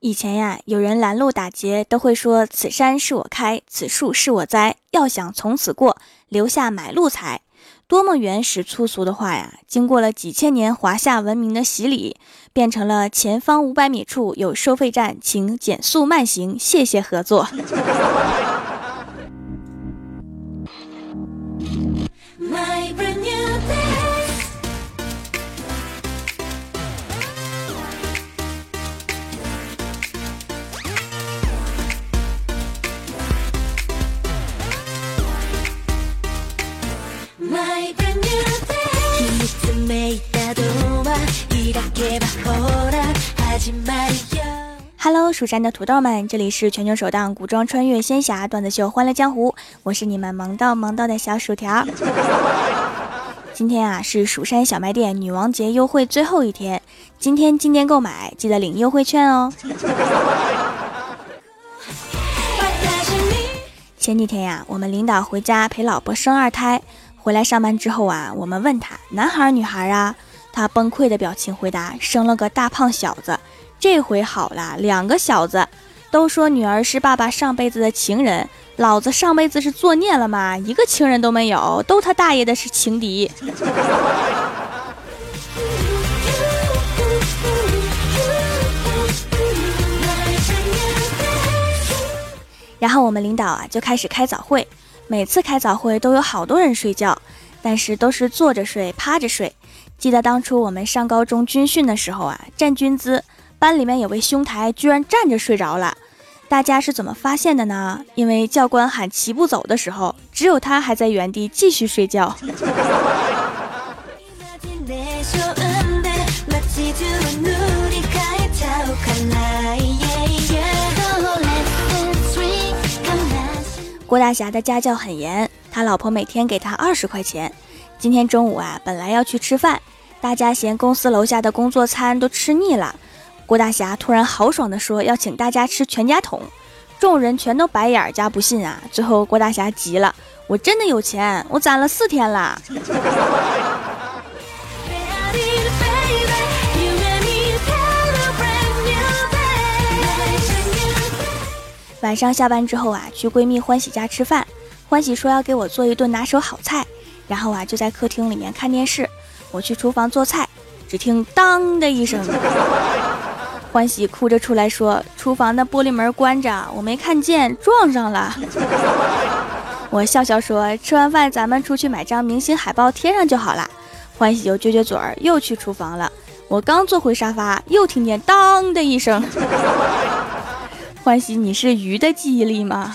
以前呀，有人拦路打劫，都会说“此山是我开，此树是我栽”。要想从此过，留下买路财。多么原始粗俗的话呀！经过了几千年华夏文明的洗礼，变成了前方五百米处有收费站，请减速慢行，谢谢合作。Hello，蜀山的土豆们，这里是全球首档古装穿越仙侠段子秀《欢乐江湖》，我是你们萌到萌到的小薯条。今天啊是蜀山小卖店女王节优惠最后一天，今天进店购买记得领优惠券哦。前几天呀，我们领导回家陪老婆生二胎，回来上班之后啊，我们问他男孩女孩啊？他崩溃的表情回答：“生了个大胖小子，这回好了，两个小子。都说女儿是爸爸上辈子的情人，老子上辈子是作孽了吗？一个情人都没有，都他大爷的是情敌。”然后我们领导啊就开始开早会，每次开早会都有好多人睡觉，但是都是坐着睡、趴着睡。记得当初我们上高中军训的时候啊，站军姿，班里面有位兄台居然站着睡着了，大家是怎么发现的呢？因为教官喊齐步走的时候，只有他还在原地继续睡觉。郭大侠的家教很严，他老婆每天给他二十块钱。今天中午啊，本来要去吃饭，大家嫌公司楼下的工作餐都吃腻了。郭大侠突然豪爽地说要请大家吃全家桶，众人全都白眼加不信啊。最后郭大侠急了：“我真的有钱，我攒了四天了。”晚上下班之后啊，去闺蜜欢喜家吃饭，欢喜说要给我做一顿拿手好菜。然后啊，就在客厅里面看电视。我去厨房做菜，只听当的一声，欢喜哭着出来说：“厨房的玻璃门关着，我没看见，撞上了。”我笑笑说：“吃完饭咱们出去买张明星海报贴上就好了。”欢喜就撅撅嘴儿，又去厨房了。我刚坐回沙发，又听见当的一声。欢喜，你是鱼的记忆力吗？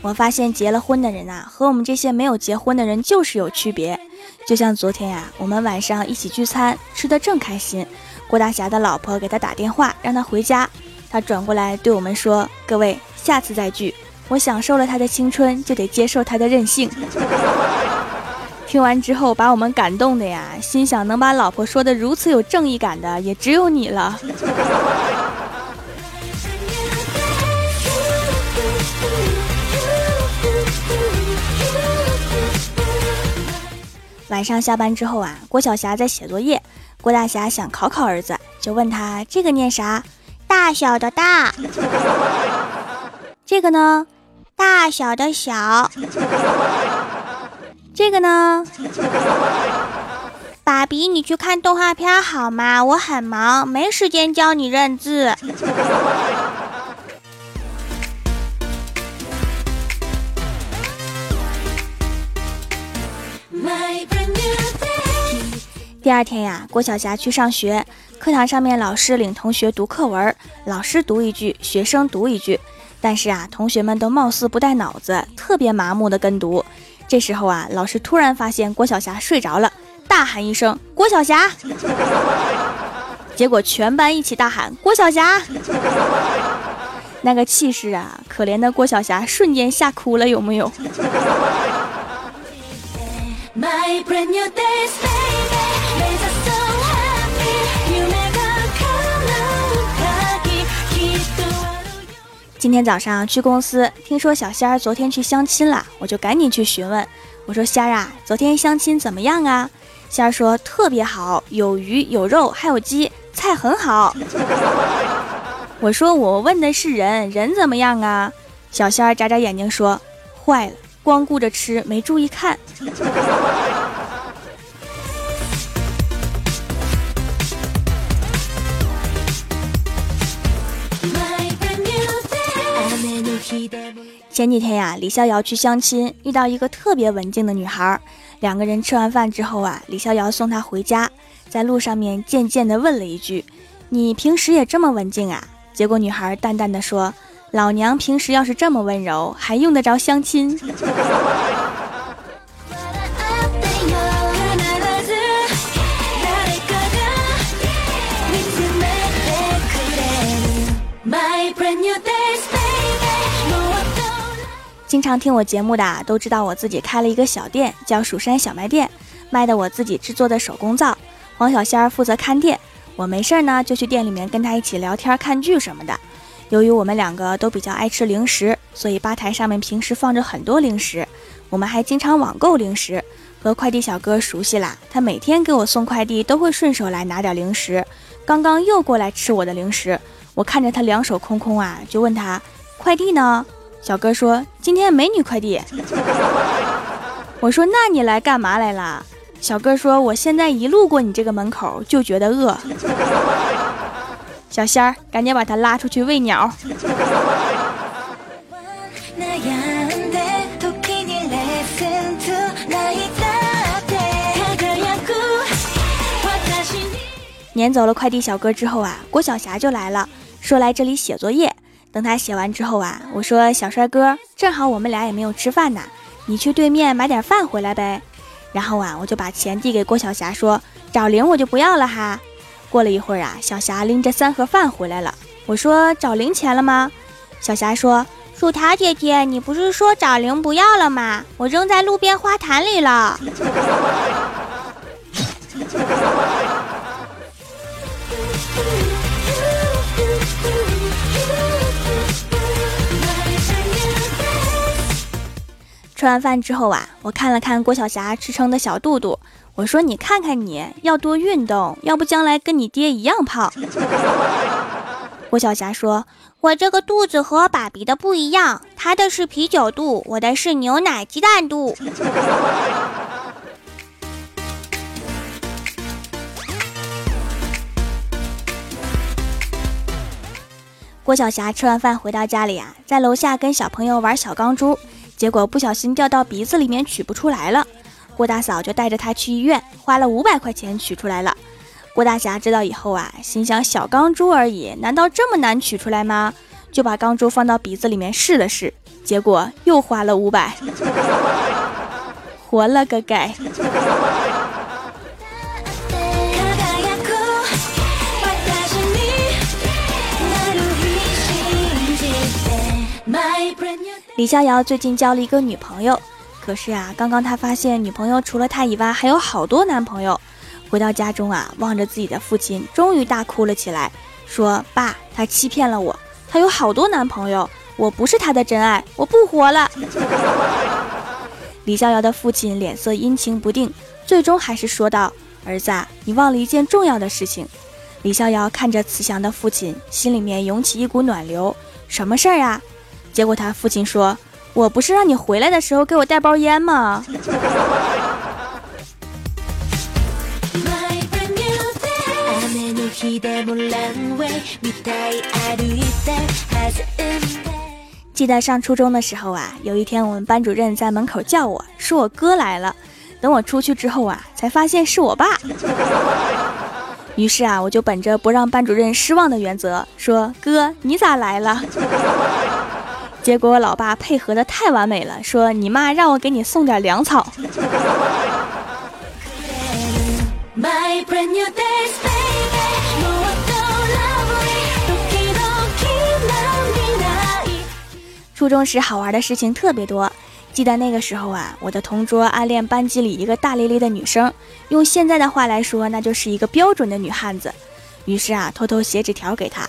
我发现结了婚的人啊，和我们这些没有结婚的人就是有区别。就像昨天呀，我们晚上一起聚餐，吃的正开心，郭大侠的老婆给他打电话，让他回家。他转过来对我们说：“各位，下次再聚。我享受了他的青春，就得接受他的任性。”听完之后，把我们感动的呀，心想能把老婆说的如此有正义感的，也只有你了。晚上下班之后啊，郭晓霞在写作业。郭大侠想考考儿子，就问他这个念啥？大小的大。这个呢？大小的小。这个呢？爸比，你去看动画片好吗？我很忙，没时间教你认字。第二天呀，郭晓霞去上学，课堂上面老师领同学读课文，老师读一句，学生读一句，但是啊，同学们都貌似不带脑子，特别麻木的跟读。这时候啊，老师突然发现郭晓霞睡着了，大喊一声：“郭晓霞！” 结果全班一起大喊：“郭晓霞！” 那个气势啊，可怜的郭晓霞瞬间吓哭了，有木有？今天早上去公司，听说小仙儿昨天去相亲了，我就赶紧去询问。我说仙儿啊，昨天相亲怎么样啊？仙儿说特别好，有鱼有肉还有鸡，菜很好。我说我问的是人，人怎么样啊？小仙儿眨眨眼睛说坏了，光顾着吃没注意看。前几天呀，李逍遥去相亲，遇到一个特别文静的女孩。两个人吃完饭之后啊，李逍遥送她回家，在路上面渐渐的问了一句：“你平时也这么文静啊？”结果女孩淡淡的说：“老娘平时要是这么温柔，还用得着相亲？” 经常听我节目的都知道，我自己开了一个小店，叫蜀山小卖店，卖的我自己制作的手工皂。黄小仙儿负责看店，我没事儿呢就去店里面跟他一起聊天、看剧什么的。由于我们两个都比较爱吃零食，所以吧台上面平时放着很多零食。我们还经常网购零食，和快递小哥熟悉啦。他每天给我送快递都会顺手来拿点零食。刚刚又过来吃我的零食，我看着他两手空空啊，就问他快递呢？小哥说：“今天没女快递。”我说：“那你来干嘛来啦？”小哥说：“我现在一路过你这个门口就觉得饿。”小仙儿，赶紧把他拉出去喂鸟。撵走了快递小哥之后啊，郭晓霞就来了，说来这里写作业。等他写完之后啊，我说小帅哥，正好我们俩也没有吃饭呢，你去对面买点饭回来呗。然后啊，我就把钱递给郭晓霞，说找零我就不要了哈。过了一会儿啊，小霞拎着三盒饭回来了。我说找零钱了吗？小霞说薯条姐姐，你不是说找零不要了吗？我扔在路边花坛里了。吃完饭之后啊，我看了看郭晓霞吃撑的小肚肚，我说：“你看看你要多运动，要不将来跟你爹一样胖。”郭晓霞说：“我这个肚子和爸比的不一样，他的是啤酒肚，我的是牛奶鸡蛋肚。”郭晓霞吃完饭回到家里啊，在楼下跟小朋友玩小钢珠。结果不小心掉到鼻子里面取不出来了，郭大嫂就带着他去医院，花了五百块钱取出来了。郭大侠知道以后啊，心想小钢珠而已，难道这么难取出来吗？就把钢珠放到鼻子里面试了试，结果又花了五百，活了个该！李逍遥最近交了一个女朋友，可是啊，刚刚他发现女朋友除了他以外还有好多男朋友。回到家中啊，望着自己的父亲，终于大哭了起来，说：“爸，他欺骗了我，他有好多男朋友，我不是他的真爱，我不活了。”李逍遥的父亲脸色阴晴不定，最终还是说道：“儿子，啊你忘了一件重要的事情。”李逍遥看着慈祥的父亲，心里面涌起一股暖流。什么事儿啊？结果他父亲说：“我不是让你回来的时候给我带包烟吗？” 记得上初中的时候啊，有一天我们班主任在门口叫我说我哥来了，等我出去之后啊，才发现是我爸。于是啊，我就本着不让班主任失望的原则说：“哥，你咋来了？” 结果我老爸配合的太完美了，说你妈让我给你送点粮草。初中时好玩的事情特别多，记得那个时候啊，我的同桌暗恋班级里一个大咧咧的女生，用现在的话来说，那就是一个标准的女汉子。于是啊，偷偷写纸条给她。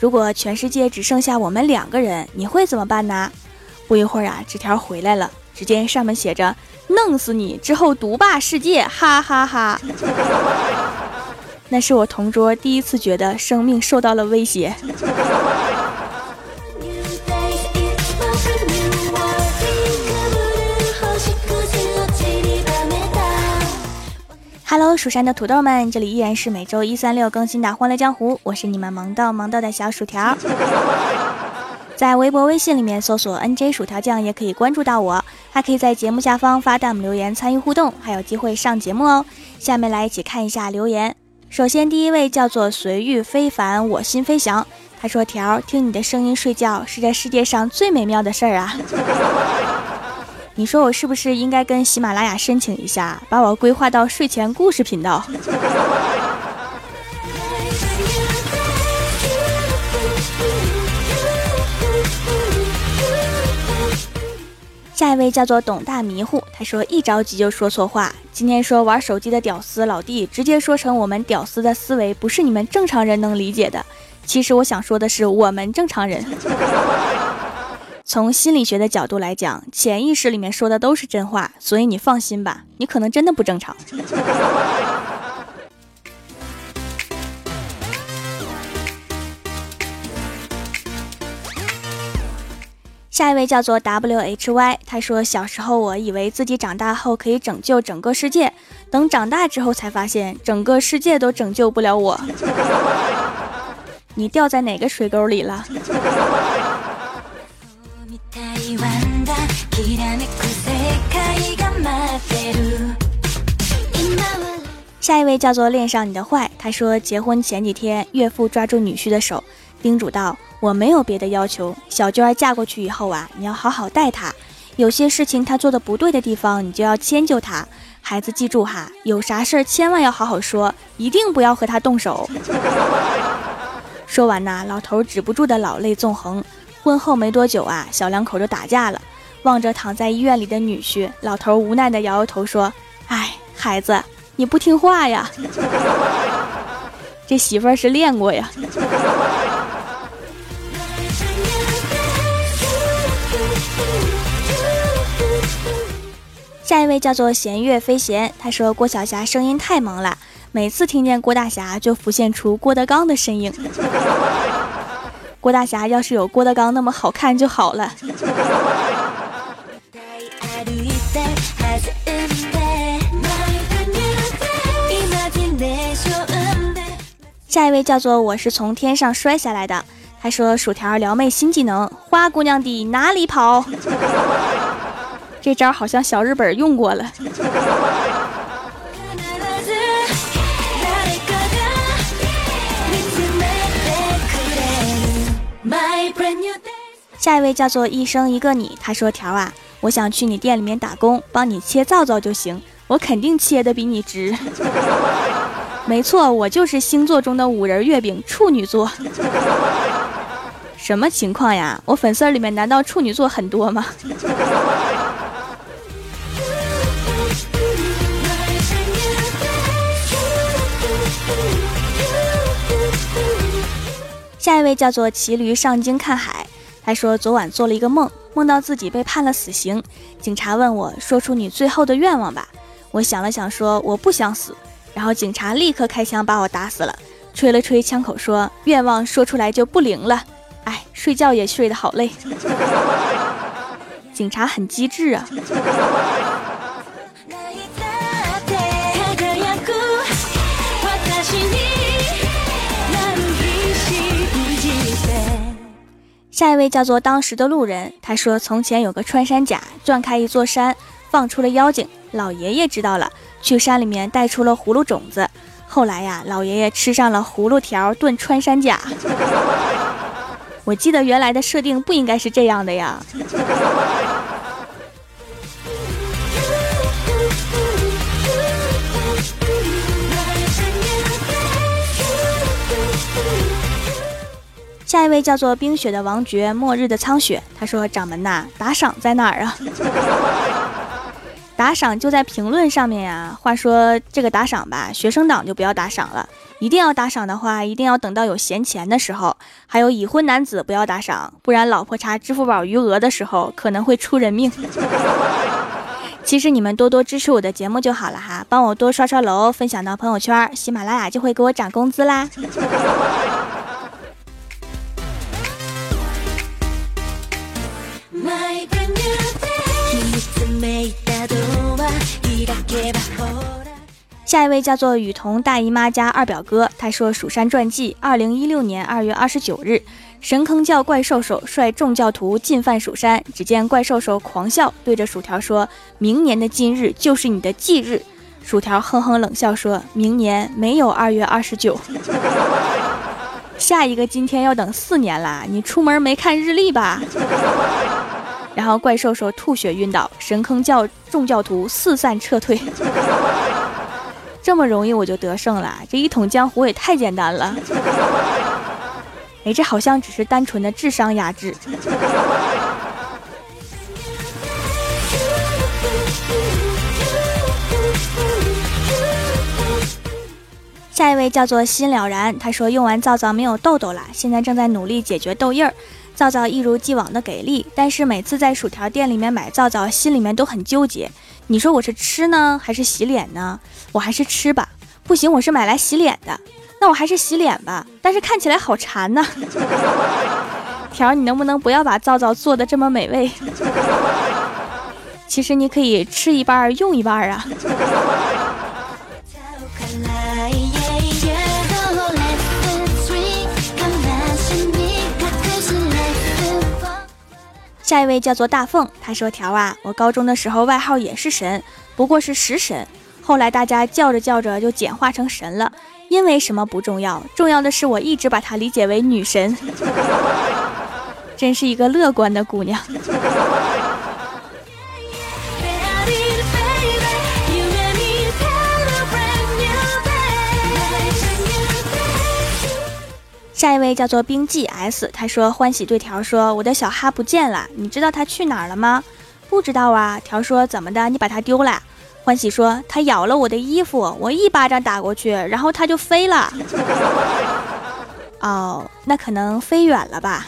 如果全世界只剩下我们两个人，你会怎么办呢？不一会儿啊，纸条回来了，只见上面写着：“弄死你之后独霸世界，哈哈哈。”那是我同桌第一次觉得生命受到了威胁。Hello，蜀山的土豆们，这里依然是每周一、三、六更新的《欢乐江湖》，我是你们萌到萌到的小薯条。在微博、微信里面搜索 “nj 薯条酱”也可以关注到我，还可以在节目下方发弹幕留言参与互动，还有机会上节目哦。下面来一起看一下留言。首先，第一位叫做随遇非凡，我心飞翔。他说：“条听你的声音睡觉是这世界上最美妙的事儿啊。”你说我是不是应该跟喜马拉雅申请一下，把我规划到睡前故事频道？下一位叫做董大迷糊，他说一着急就说错话。今天说玩手机的屌丝老弟，直接说成我们屌丝的思维不是你们正常人能理解的。其实我想说的是我们正常人。从心理学的角度来讲，潜意识里面说的都是真话，所以你放心吧，你可能真的不正常。下一位叫做 W H Y，他说小时候我以为自己长大后可以拯救整个世界，等长大之后才发现整个世界都拯救不了我。你掉在哪个水沟里了？下一位叫做恋上你的坏，他说结婚前几天，岳父抓住女婿的手，叮嘱道：“我没有别的要求，小娟嫁过去以后啊，你要好好待她，有些事情她做的不对的地方，你就要迁就她。孩子记住哈，有啥事儿千万要好好说，一定不要和她动手。”说完呐，老头止不住的老泪纵横。婚后没多久啊，小两口就打架了。望着躺在医院里的女婿，老头无奈的摇摇头说：“哎，孩子，你不听话呀。这媳妇儿是练过呀。”下一位叫做弦月飞弦，他说郭晓霞声音太萌了，每次听见郭大侠就浮现出郭德纲的身影。郭大侠要是有郭德纲那么好看就好了。下一位叫做我是从天上摔下来的，他说薯条撩妹新技能，花姑娘的哪里跑？这招好像小日本用过了。下一位叫做一生一个你，他说条啊，我想去你店里面打工，帮你切皂皂就行，我肯定切的比你值。没错，我就是星座中的五仁月饼，处女座。什么情况呀？我粉丝里面难道处女座很多吗？下一位叫做骑驴上京看海。他说：“昨晚做了一个梦，梦到自己被判了死刑。警察问我说出你最后的愿望吧。我想了想，说我不想死。然后警察立刻开枪把我打死了，吹了吹枪口说：愿望说出来就不灵了。哎，睡觉也睡得好累。警察很机智啊。”下一位叫做当时的路人，他说：“从前有个穿山甲，钻开一座山，放出了妖精。老爷爷知道了，去山里面带出了葫芦种子。后来呀，老爷爷吃上了葫芦条炖穿山甲。我记得原来的设定不应该是这样的呀。”下一位叫做冰雪的王爵，末日的苍雪。他说：“掌门呐，打赏在哪儿啊？”打赏就在评论上面呀。话说这个打赏吧，学生党就不要打赏了。一定要打赏的话，一定要等到有闲钱的时候。还有已婚男子不要打赏，不然老婆查支付宝余额的时候可能会出人命。其实你们多多支持我的节目就好了哈，帮我多刷刷楼，分享到朋友圈，喜马拉雅就会给我涨工资啦。下一位叫做雨桐大姨妈家二表哥，他说：“蜀山传记，二零一六年二月二十九日，神坑教怪兽兽率众教徒进犯蜀山。只见怪兽兽狂笑，对着薯条说：‘明年的今日就是你的忌日。’薯条哼哼冷笑说：‘明年没有二月二十九，下一个今天要等四年啦！你出门没看日历吧？’然后怪兽兽吐血晕倒，神坑教众教徒四散撤退。”这么容易我就得胜了，这一统江湖也太简单了。哎，这好像只是单纯的智商压制。下一位叫做心了然，他说用完皂皂没有痘痘了，现在正在努力解决痘印儿。皂皂一如既往的给力，但是每次在薯条店里面买皂皂，心里面都很纠结。你说我是吃呢，还是洗脸呢？我还是吃吧。不行，我是买来洗脸的，那我还是洗脸吧。但是看起来好馋呐。条，你能不能不要把皂皂做的这么美味？其实你可以吃一半用一半啊。下一位叫做大凤，他说：“条啊，我高中的时候外号也是神，不过是食神。后来大家叫着叫着就简化成神了，因为什么不重要，重要的是我一直把它理解为女神，真是一个乐观的姑娘。”下一位叫做冰记 S，他说欢喜对条说我的小哈不见了，你知道他去哪儿了吗？不知道啊。条说怎么的？你把它丢了？欢喜说他咬了我的衣服，我一巴掌打过去，然后他就飞了。哦，那可能飞远了吧。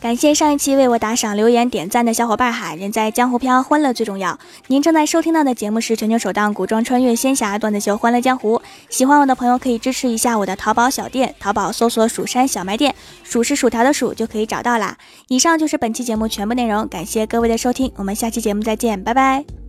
感谢上一期为我打赏、留言、点赞的小伙伴哈！人在江湖飘，欢乐最重要。您正在收听到的节目是全球首档古装穿越仙侠段子秀《欢乐江湖》。喜欢我的朋友可以支持一下我的淘宝小店，淘宝搜索“蜀山小卖店”，蜀是薯条的蜀就可以找到啦。以上就是本期节目全部内容，感谢各位的收听，我们下期节目再见，拜拜。